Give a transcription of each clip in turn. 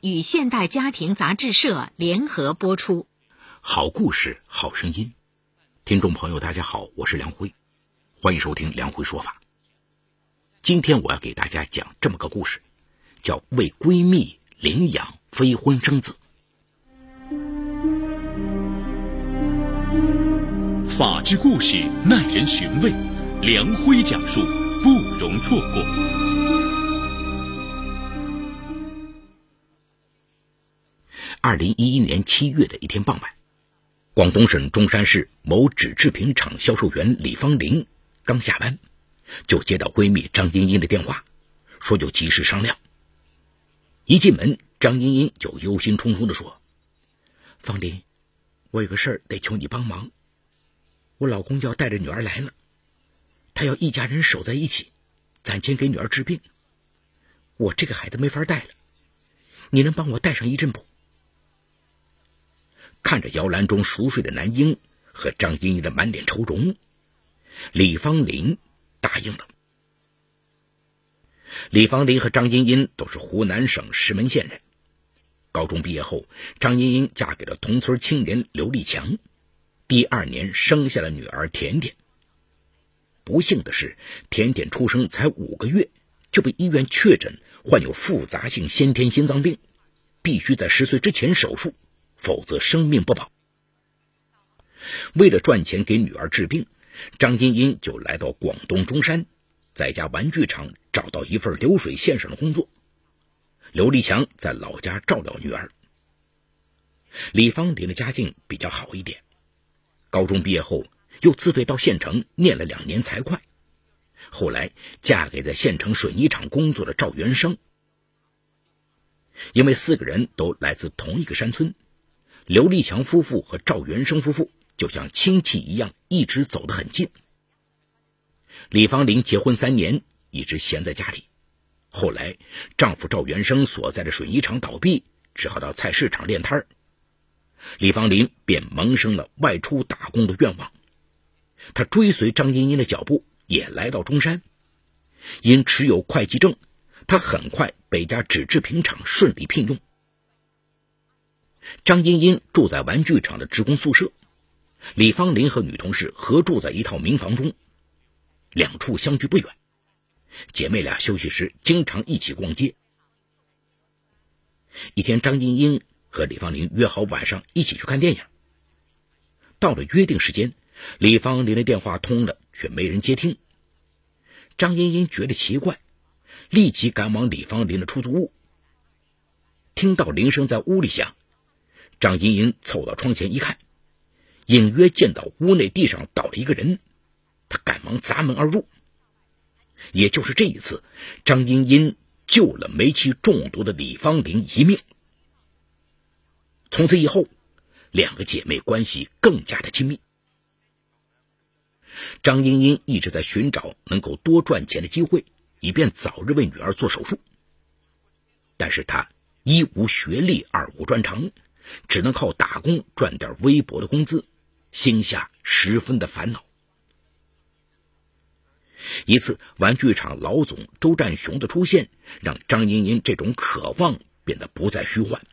与现代家庭杂志社联合播出。好故事，好声音。听众朋友，大家好，我是梁辉，欢迎收听梁辉说法。今天我要给大家讲这么个故事，叫为闺蜜领养非婚生子。法治故事耐人寻味，梁辉讲述不容错过。二零一一年七月的一天傍晚，广东省中山市某纸制品厂销售员李芳玲刚下班，就接到闺蜜张茵茵的电话，说有急事商量。一进门，张茵茵就忧心忡忡地说：“芳玲，我有个事儿得求你帮忙。我老公要带着女儿来了，他要一家人守在一起，攒钱给女儿治病。我这个孩子没法带了，你能帮我带上一阵不？”看着摇篮中熟睡的男婴和张茵茵的满脸愁容，李芳林答应了。李芳林和张茵茵都是湖南省石门县人，高中毕业后，张茵茵嫁给了同村青年刘立强，第二年生下了女儿甜甜。不幸的是，甜甜出生才五个月就被医院确诊患有复杂性先天心脏病，必须在十岁之前手术。否则生命不保。为了赚钱给女儿治病，张茵茵就来到广东中山，在一家玩具厂找到一份流水线上的工作。刘立强在老家照料女儿。李芳林的家境比较好一点，高中毕业后又自费到县城念了两年财会，后来嫁给在县城水泥厂工作的赵元生。因为四个人都来自同一个山村。刘立强夫妇和赵元生夫妇就像亲戚一样，一直走得很近。李芳林结婚三年，一直闲在家里。后来，丈夫赵元生所在的水泥厂倒闭，只好到菜市场练摊儿。李芳林便萌生了外出打工的愿望。她追随张茵茵的脚步，也来到中山。因持有会计证，她很快被一家纸制品厂顺利聘用。张茵茵住在玩具厂的职工宿舍，李芳林和女同事合住在一套民房中，两处相距不远。姐妹俩休息时经常一起逛街。一天，张茵茵和李芳林约好晚上一起去看电影。到了约定时间，李芳林的电话通了，却没人接听。张茵茵觉得奇怪，立即赶往李芳林的出租屋。听到铃声在屋里响。张茵茵凑到窗前一看，隐约见到屋内地上倒了一个人，她赶忙砸门而入。也就是这一次，张茵茵救了煤气中毒的李芳玲一命。从此以后，两个姐妹关系更加的亲密。张茵茵一直在寻找能够多赚钱的机会，以便早日为女儿做手术。但是她一无学历，二无专长。只能靠打工赚点微薄的工资，心下十分的烦恼。一次，玩具厂老总周占雄的出现，让张茵茵这种渴望变得不再虚幻。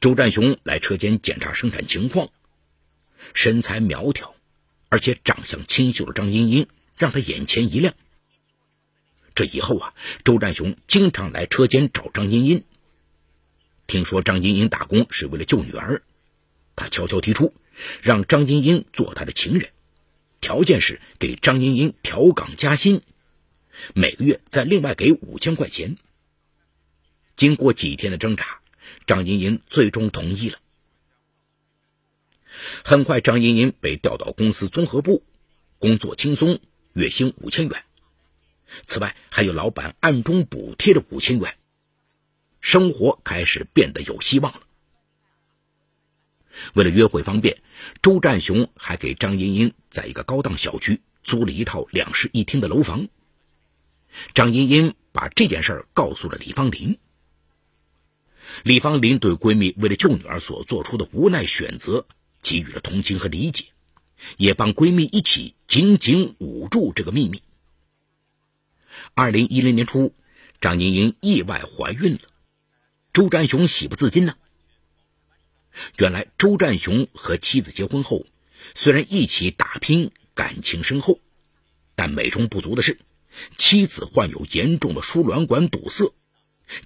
周占雄来车间检查生产情况，身材苗条，而且长相清秀的张茵茵让他眼前一亮。这以后啊，周占雄经常来车间找张茵茵。听说张茵茵打工是为了救女儿，他悄悄提出让张茵茵做他的情人，条件是给张茵茵调岗加薪，每个月再另外给五千块钱。经过几天的挣扎，张茵茵最终同意了。很快，张茵茵被调到公司综合部，工作轻松，月薪五千元，此外还有老板暗中补贴的五千元。生活开始变得有希望了。为了约会方便，周占雄还给张茵茵在一个高档小区租了一套两室一厅的楼房。张茵茵把这件事告诉了李芳林。李芳林对闺蜜为了救女儿所做出的无奈选择给予了同情和理解，也帮闺蜜一起紧紧捂住这个秘密。二零一零年初，张茵茵意外怀孕了。周占雄喜不自禁呢。原来周占雄和妻子结婚后，虽然一起打拼，感情深厚，但美中不足的是，妻子患有严重的输卵管堵塞，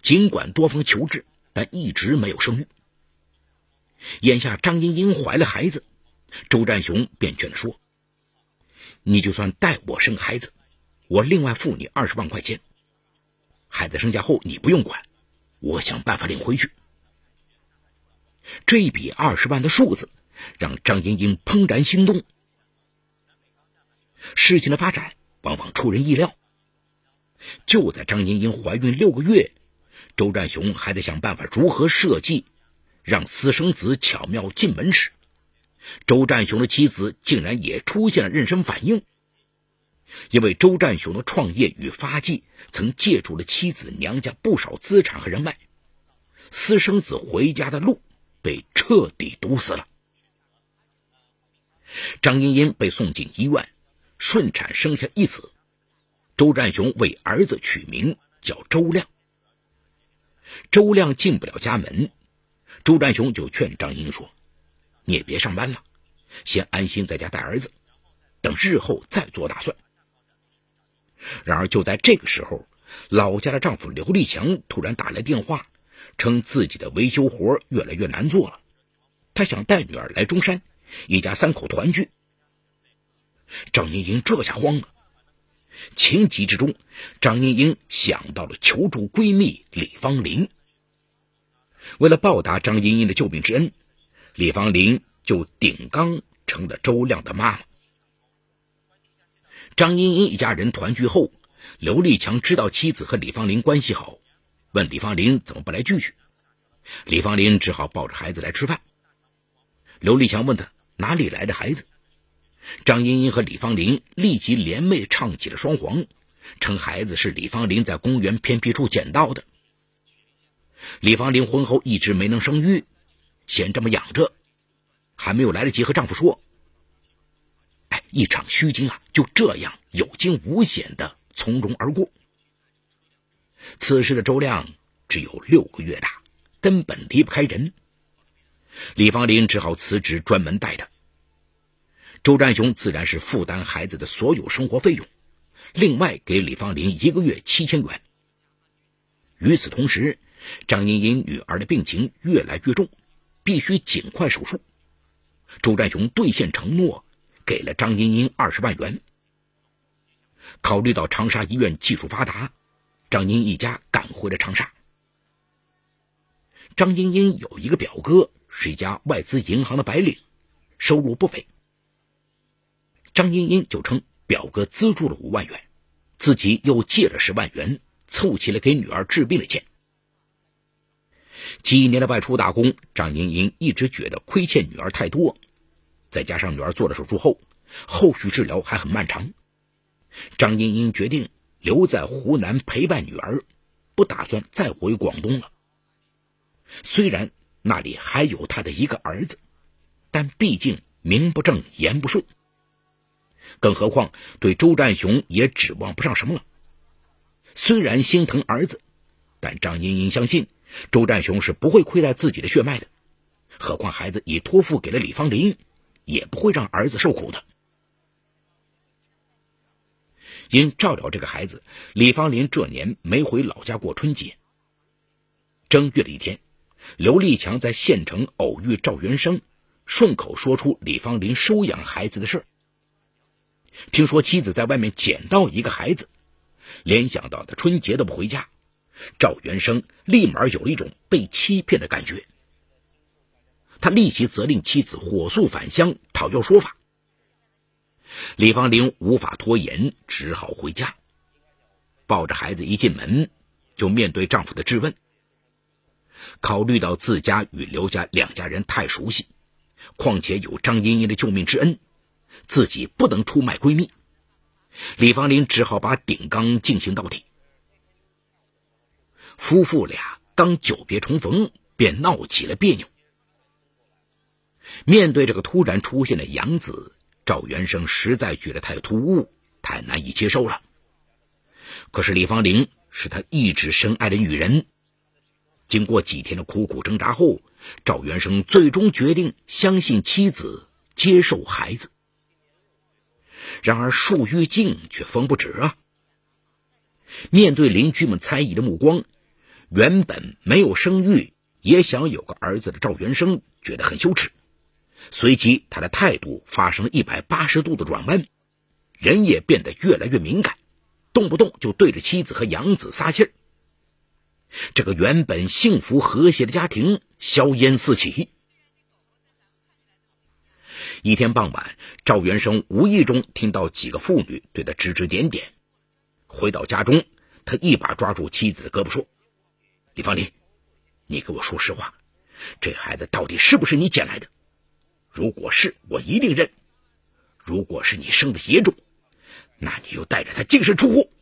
尽管多方求治，但一直没有生育。眼下张英英怀了孩子，周占雄便劝她说：“你就算代我生孩子，我另外付你二十万块钱。孩子生下后你不用管，我想办法领回去。”这一笔二十万的数字，让张英英怦然心动。事情的发展往往出人意料。就在张英英怀孕六个月，周占雄还在想办法如何设计，让私生子巧妙进门时，周占雄的妻子竟然也出现了妊娠反应。因为周占雄的创业与发迹，曾借助了妻子娘家不少资产和人脉，私生子回家的路。被彻底堵死了。张茵茵被送进医院，顺产生下一子。周占雄为儿子取名叫周亮。周亮进不了家门，周占雄就劝张英说：“你也别上班了，先安心在家带儿子，等日后再做打算。”然而就在这个时候，老家的丈夫刘立强突然打来电话。称自己的维修活越来越难做了，他想带女儿来中山，一家三口团聚。张英英这下慌了，情急之中，张英英想到了求助闺蜜李芳林。为了报答张英英的救命之恩，李芳林就顶缸成了周亮的妈妈。张英英一家人团聚后，刘立强知道妻子和李芳林关系好。问李芳林怎么不来聚聚？李芳林只好抱着孩子来吃饭。刘立强问他哪里来的孩子，张茵茵和李芳林立即联袂唱起了双簧，称孩子是李芳林在公园偏僻处捡到的。李芳林婚后一直没能生育，先这么养着，还没有来得及和丈夫说，一场虚惊啊，就这样有惊无险的从容而过。此时的周亮只有六个月大，根本离不开人。李芳林只好辞职，专门带着。周占雄自然是负担孩子的所有生活费用，另外给李芳林一个月七千元。与此同时，张茵茵女儿的病情越来越重，必须尽快手术。周占雄兑现承诺，给了张茵茵二十万元。考虑到长沙医院技术发达。张英一家赶回了长沙。张英英有一个表哥，是一家外资银行的白领，收入不菲。张英英就称表哥资助了五万元，自己又借了十万元，凑齐了给女儿治病的钱。几年的外出打工，张英英一直觉得亏欠女儿太多，再加上女儿做了手术后，后续治疗还很漫长，张英英决定。留在湖南陪伴女儿，不打算再回广东了。虽然那里还有她的一个儿子，但毕竟名不正言不顺。更何况对周占雄也指望不上什么了。虽然心疼儿子，但张茵茵相信周占雄是不会亏待自己的血脉的。何况孩子已托付给了李芳林，也不会让儿子受苦的。因照料这个孩子，李芳林这年没回老家过春节。正月的一天，刘立强在县城偶遇赵元生，顺口说出李芳林收养孩子的事听说妻子在外面捡到一个孩子，联想到他春节都不回家，赵元生立马有了一种被欺骗的感觉。他立即责令妻子火速返乡讨要说法。李芳玲无法拖延，只好回家。抱着孩子一进门，就面对丈夫的质问。考虑到自家与刘家两家人太熟悉，况且有张茵茵的救命之恩，自己不能出卖闺蜜。李芳玲只好把顶缸进行到底。夫妇俩刚久别重逢，便闹起了别扭。面对这个突然出现的养子。赵元生实在觉得太突兀，太难以接受了。可是李芳玲是他一直深爱的女人，经过几天的苦苦挣扎后，赵元生最终决定相信妻子，接受孩子。然而树欲静却风不止啊！面对邻居们猜疑的目光，原本没有生育也想有个儿子的赵元生觉得很羞耻。随即，他的态度发生了一百八十度的转弯，人也变得越来越敏感，动不动就对着妻子和养子撒气儿。这个原本幸福和谐的家庭硝烟四起。一天傍晚，赵元生无意中听到几个妇女对他指指点点。回到家中，他一把抓住妻子的胳膊说：“李芳林，你给我说实话，这孩子到底是不是你捡来的？如果是，我一定认；如果是你生的野种，那你就带着他净身出户。”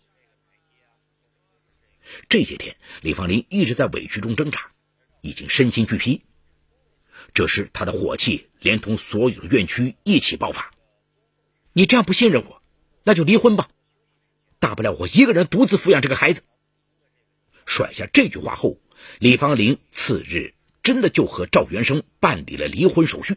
这些天，李芳林一直在委屈中挣扎，已经身心俱疲。这时，他的火气连同所有的怨屈一起爆发。你这样不信任我，那就离婚吧，大不了我一个人独自抚养这个孩子。甩下这句话后，李芳林次日真的就和赵元生办理了离婚手续。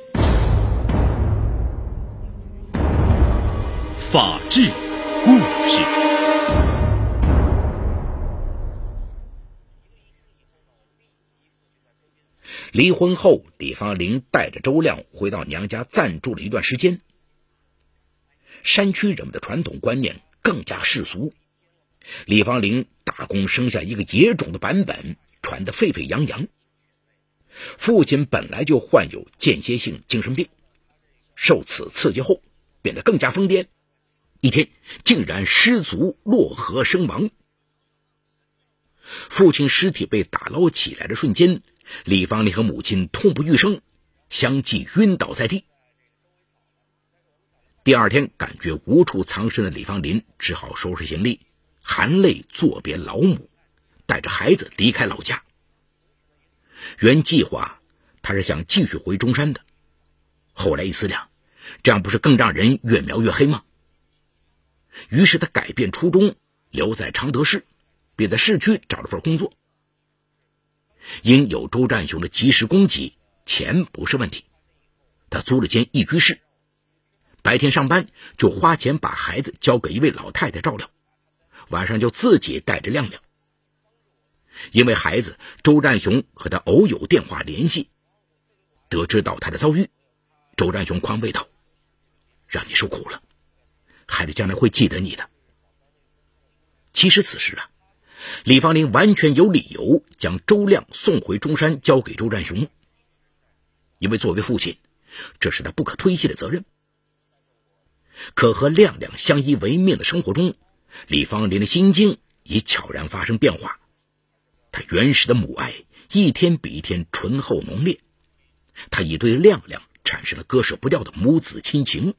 法治故事。离婚后，李芳玲带着周亮回到娘家暂住了一段时间。山区人们的传统观念更加世俗，李芳玲打工生下一个野种的版本传得沸沸扬扬。父亲本来就患有间歇性精神病，受此刺激后变得更加疯癫，一天竟然失足落河身亡。父亲尸体被打捞起来的瞬间。李芳林和母亲痛不欲生，相继晕倒在地。第二天，感觉无处藏身的李芳林只好收拾行李，含泪作别老母，带着孩子离开老家。原计划他是想继续回中山的，后来一思量，这样不是更让人越描越黑吗？于是他改变初衷，留在常德市，并在市区找了份工作。因有周占雄的及时供给，钱不是问题。他租了间一居室，白天上班就花钱把孩子交给一位老太太照料，晚上就自己带着亮亮。因为孩子，周占雄和他偶有电话联系，得知到他的遭遇，周占雄宽慰道：“让你受苦了，孩子将来会记得你的。”其实此时啊。李芳林完全有理由将周亮送回中山，交给周占雄，因为作为父亲，这是他不可推卸的责任。可和亮亮相依为命的生活中，李芳林的心境已悄然发生变化。他原始的母爱一天比一天醇厚浓烈，他已对亮亮产生了割舍不掉的母子亲情。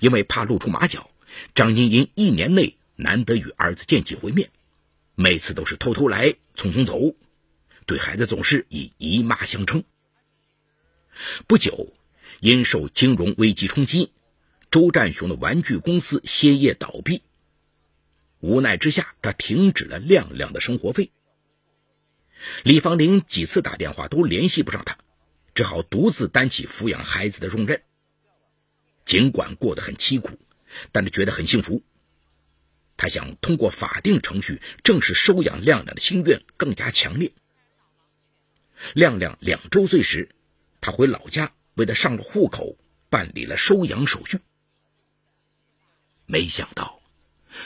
因为怕露出马脚，张茵茵一年内。难得与儿子见几回面，每次都是偷偷来，匆匆走，对孩子总是以姨妈相称。不久，因受金融危机冲击，周占雄的玩具公司歇业倒闭。无奈之下，他停止了亮亮的生活费。李芳玲几次打电话都联系不上他，只好独自担起抚养孩子的重任。尽管过得很凄苦，但是觉得很幸福。他想通过法定程序正式收养亮亮的心愿更加强烈。亮亮两周岁时，他回老家为他上了户口，办理了收养手续。没想到，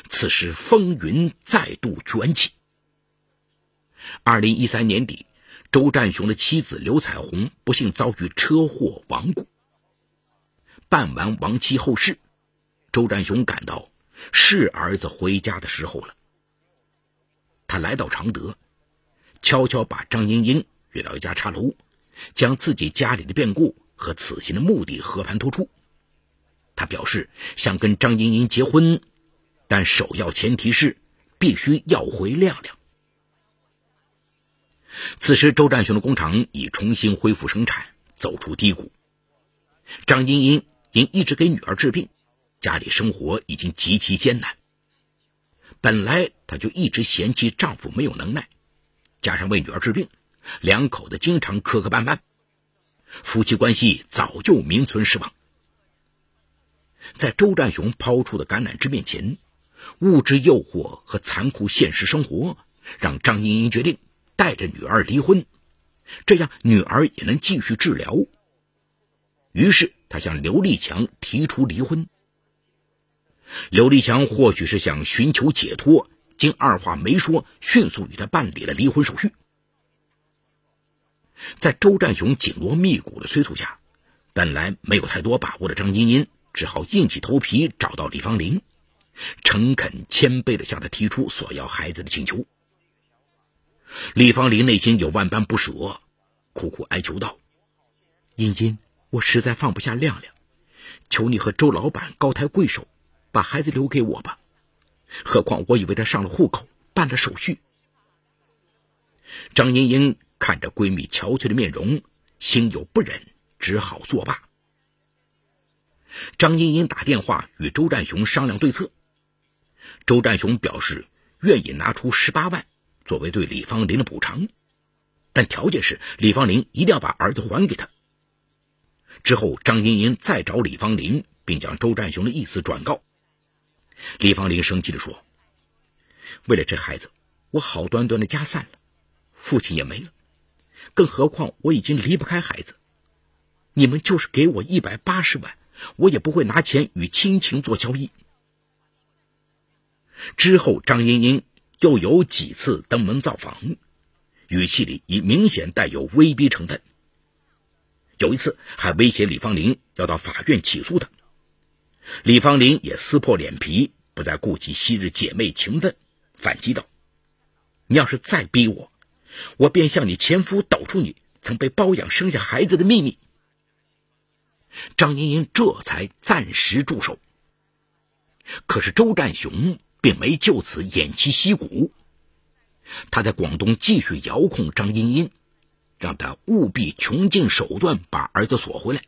此时风云再度卷起。二零一三年底，周占雄的妻子刘彩虹不幸遭遇车祸亡故。办完亡妻后事，周占雄感到。是儿子回家的时候了。他来到常德，悄悄把张英英约到一家茶楼，将自己家里的变故和此行的目的和盘托出。他表示想跟张英英结婚，但首要前提是必须要回亮亮。此时，周占雄的工厂已重新恢复生产，走出低谷。张英英因一直给女儿治病，家里生活已经极其艰难。本来她就一直嫌弃丈夫没有能耐，加上为女儿治病，两口子经常磕磕绊绊，夫妻关系早就名存实亡。在周占雄抛出的橄榄枝面前，物质诱惑和残酷现实生活让张英英决定带着女儿离婚，这样女儿也能继续治疗。于是，他向刘立强提出离婚。刘立强或许是想寻求解脱，竟二话没说，迅速与他办理了离婚手续。在周占雄紧锣密鼓的催促下，本来没有太多把握的张茵茵只好硬起头皮找到李芳玲，诚恳谦卑的向他提出索要孩子的请求。李芳玲内心有万般不舍，苦苦哀求道：“茵茵。”我实在放不下亮亮，求你和周老板高抬贵手，把孩子留给我吧。何况我以为他上了户口，办了手续。张英英看着闺蜜憔悴的面容，心有不忍，只好作罢。张英英打电话与周占雄商量对策，周占雄表示愿意拿出十八万作为对李芳林的补偿，但条件是李芳林一定要把儿子还给他。之后，张茵茵再找李芳林，并将周占雄的意思转告。李芳林生气地说：“为了这孩子，我好端端的家散了，父亲也没了，更何况我已经离不开孩子。你们就是给我一百八十万，我也不会拿钱与亲情做交易。”之后，张茵茵又有几次登门造访，语气里已明显带有威逼成分。有一次还威胁李芳玲要到法院起诉他，李芳玲也撕破脸皮，不再顾及昔日姐妹情分，反击道：“你要是再逼我，我便向你前夫抖出你曾被包养生下孩子的秘密。”张莹莹这才暂时住手。可是周占雄并没就此偃旗息鼓，他在广东继续遥控张茵茵。让他务必穷尽手段把儿子索回来。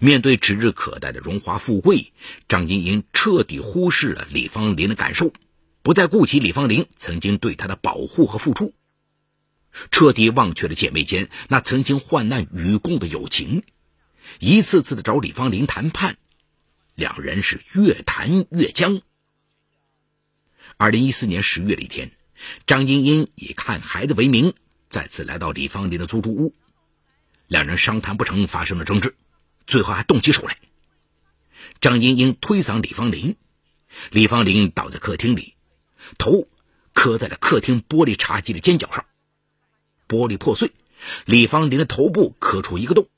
面对指日可待的荣华富贵，张茵茵彻底忽视了李芳林的感受，不再顾及李芳林曾经对她的保护和付出，彻底忘却了姐妹间那曾经患难与共的友情，一次次的找李芳林谈判，两人是越谈越僵。二零一四年十月的一天，张英英以看孩子为名。再次来到李芳林的租住屋，两人商谈不成，发生了争执，最后还动起手来。张英英推搡李芳林，李芳林倒在客厅里，头磕在了客厅玻璃茶几的尖角上，玻璃破碎，李芳林的头部磕出一个洞。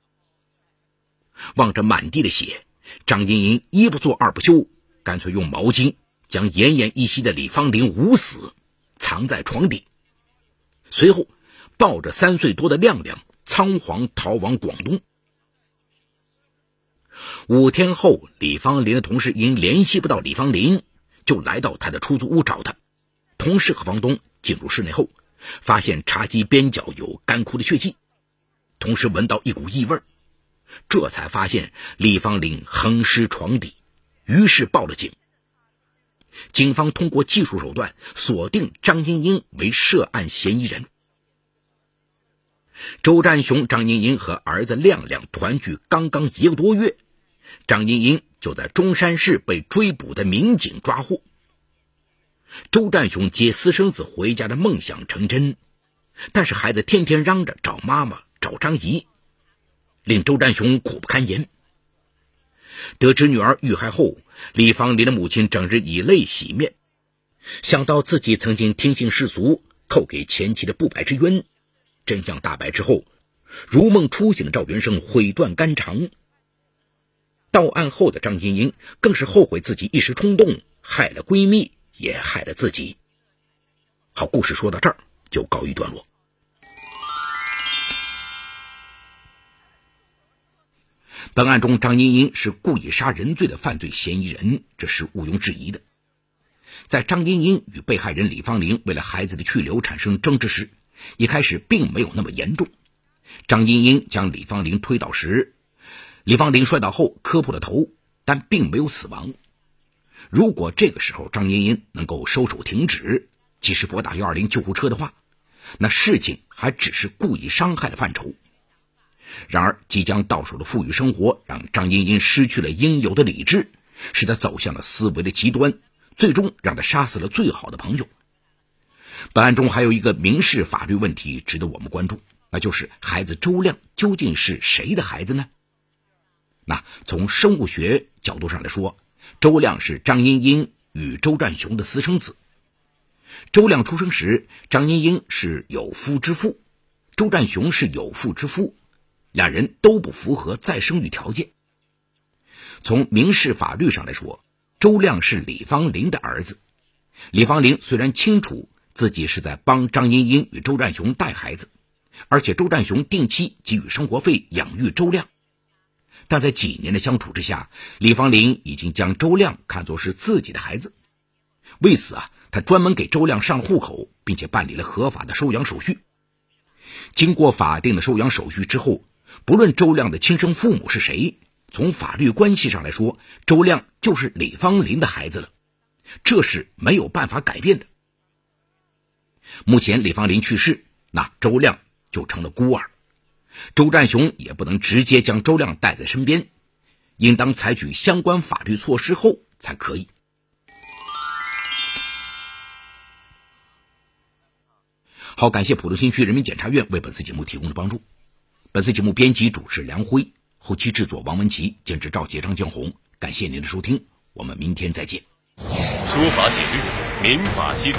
望着满地的血，张英英一不做二不休，干脆用毛巾将奄奄一息的李芳林捂死，藏在床底，随后。抱着三岁多的亮亮，仓皇逃往广东。五天后，李芳林的同事因联系不到李芳林，就来到他的出租屋找他。同事和房东进入室内后，发现茶几边角有干枯的血迹，同时闻到一股异味，这才发现李芳林横尸床底，于是报了警。警方通过技术手段锁定张英英为涉案嫌疑人。周占雄、张英英和儿子亮亮团聚刚刚一个多月，张英英就在中山市被追捕的民警抓获。周占雄接私生子回家的梦想成真，但是孩子天天嚷着找妈妈、找张姨，令周占雄苦不堪言。得知女儿遇害后，李芳林的母亲整日以泪洗面，想到自己曾经听信世俗，扣给前妻的不白之冤。真相大白之后，如梦初醒的赵元生悔断肝肠。到案后的张晶晶更是后悔自己一时冲动，害了闺蜜，也害了自己。好，故事说到这儿就告一段落。本案中，张英英是故意杀人罪的犯罪嫌疑人，这是毋庸置疑的。在张英英与被害人李芳玲为了孩子的去留产生争执时，一开始并没有那么严重。张英英将李芳玲推倒时，李芳玲摔倒后磕破了头，但并没有死亡。如果这个时候张英英能够收手停止，及时拨打幺二零救护车的话，那事情还只是故意伤害的范畴。然而，即将到手的富裕生活让张英英失去了应有的理智，使她走向了思维的极端，最终让她杀死了最好的朋友。本案中还有一个民事法律问题值得我们关注，那就是孩子周亮究竟是谁的孩子呢？那从生物学角度上来说，周亮是张英英与周占雄的私生子。周亮出生时，张英英是有夫之妇，周占雄是有妇之夫。两人都不符合再生育条件。从民事法律上来说，周亮是李芳林的儿子。李芳林虽然清楚自己是在帮张英英与周占雄带孩子，而且周占雄定期给予生活费养育周亮，但在几年的相处之下，李芳林已经将周亮看作是自己的孩子。为此啊，他专门给周亮上户口，并且办理了合法的收养手续。经过法定的收养手续之后。不论周亮的亲生父母是谁，从法律关系上来说，周亮就是李芳林的孩子了，这是没有办法改变的。目前李芳林去世，那周亮就成了孤儿，周占雄也不能直接将周亮带在身边，应当采取相关法律措施后才可以。好，感谢浦东新区人民检察院为本次节目提供的帮助。本次节目编辑主持梁辉，后期制作王文琪，监制赵杰、张江红。感谢您的收听，我们明天再见。说法解律，民法析理，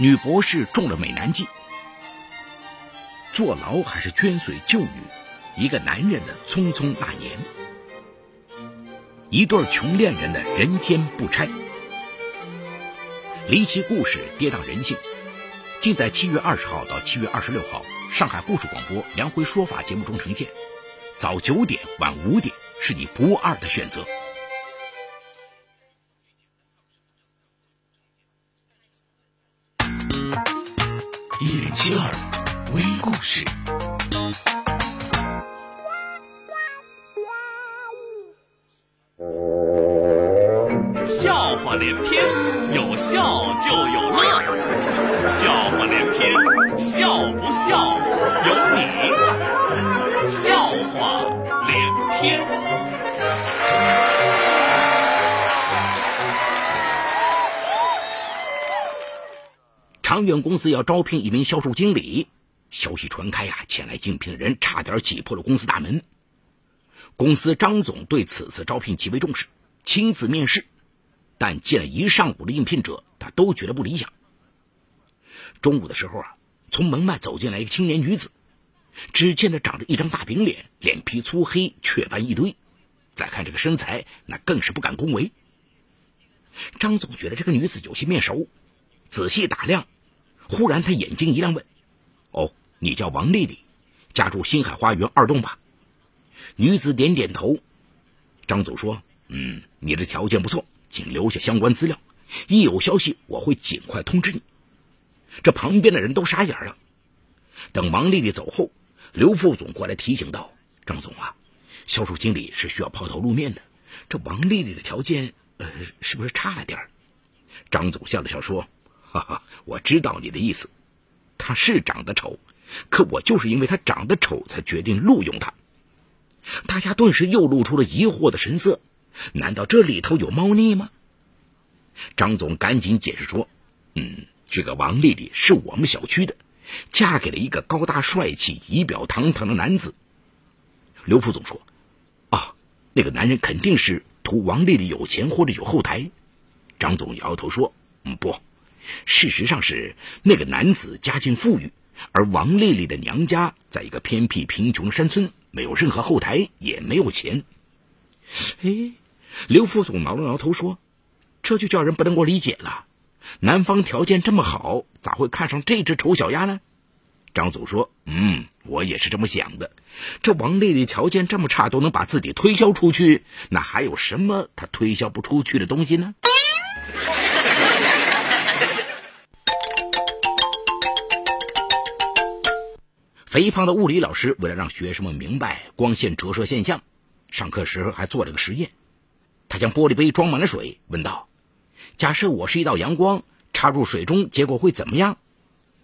女博士中了美男计，坐牢还是捐髓救女？一个男人的匆匆那年，一对穷恋人的人间不拆，离奇故事跌宕人性。尽在七月二十号到七月二十六号上海故事广播《梁辉说法》节目中呈现。早九点，晚五点，是你不二的选择。七二微故事，笑话连篇，有笑就有乐。笑话连篇，笑不笑由你。笑话连篇。长远公司要招聘一名销售经理，消息传开呀，前来应聘的人差点挤破了公司大门。公司张总对此次招聘极为重视，亲自面试，但见了一上午的应聘者，他都觉得不理想。中午的时候啊，从门外走进来一个青年女子，只见她长着一张大饼脸，脸皮粗黑，雀斑一堆。再看这个身材，那更是不敢恭维。张总觉得这个女子有些面熟，仔细打量，忽然他眼睛一亮，问：“哦，你叫王丽丽，家住星海花园二栋吧？”女子点点头。张总说：“嗯，你的条件不错，请留下相关资料，一有消息我会尽快通知你。”这旁边的人都傻眼了。等王丽丽走后，刘副总过来提醒道：“张总啊，销售经理是需要抛头露面的，这王丽丽的条件，呃，是不是差了点儿张总笑了笑说：“哈哈，我知道你的意思。他是长得丑，可我就是因为他长得丑，才决定录用他。”大家顿时又露出了疑惑的神色。难道这里头有猫腻吗？张总赶紧解释说：“嗯。”这个王丽丽是我们小区的，嫁给了一个高大帅气、仪表堂堂的男子。”刘副总说：“啊，那个男人肯定是图王丽丽有钱或者有后台。”张总摇摇头说：“嗯，不，事实上是那个男子家境富裕，而王丽丽的娘家在一个偏僻贫穷的山村，没有任何后台，也没有钱。”哎，刘副总挠了挠头说：“这就叫人不能够理解了。男方条件这么好，咋会看上这只丑小鸭呢？”张总说：“嗯，我也是这么想的。这王丽丽条件这么差，都能把自己推销出去，那还有什么她推销不出去的东西呢？”肥胖的物理老师为了让学生们明白光线折射现象，上课时还做了个实验。他将玻璃杯装满了水，问道：“假设我是一道阳光，插入水中，结果会怎么样？”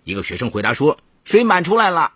一个学生回答说。水满出来了，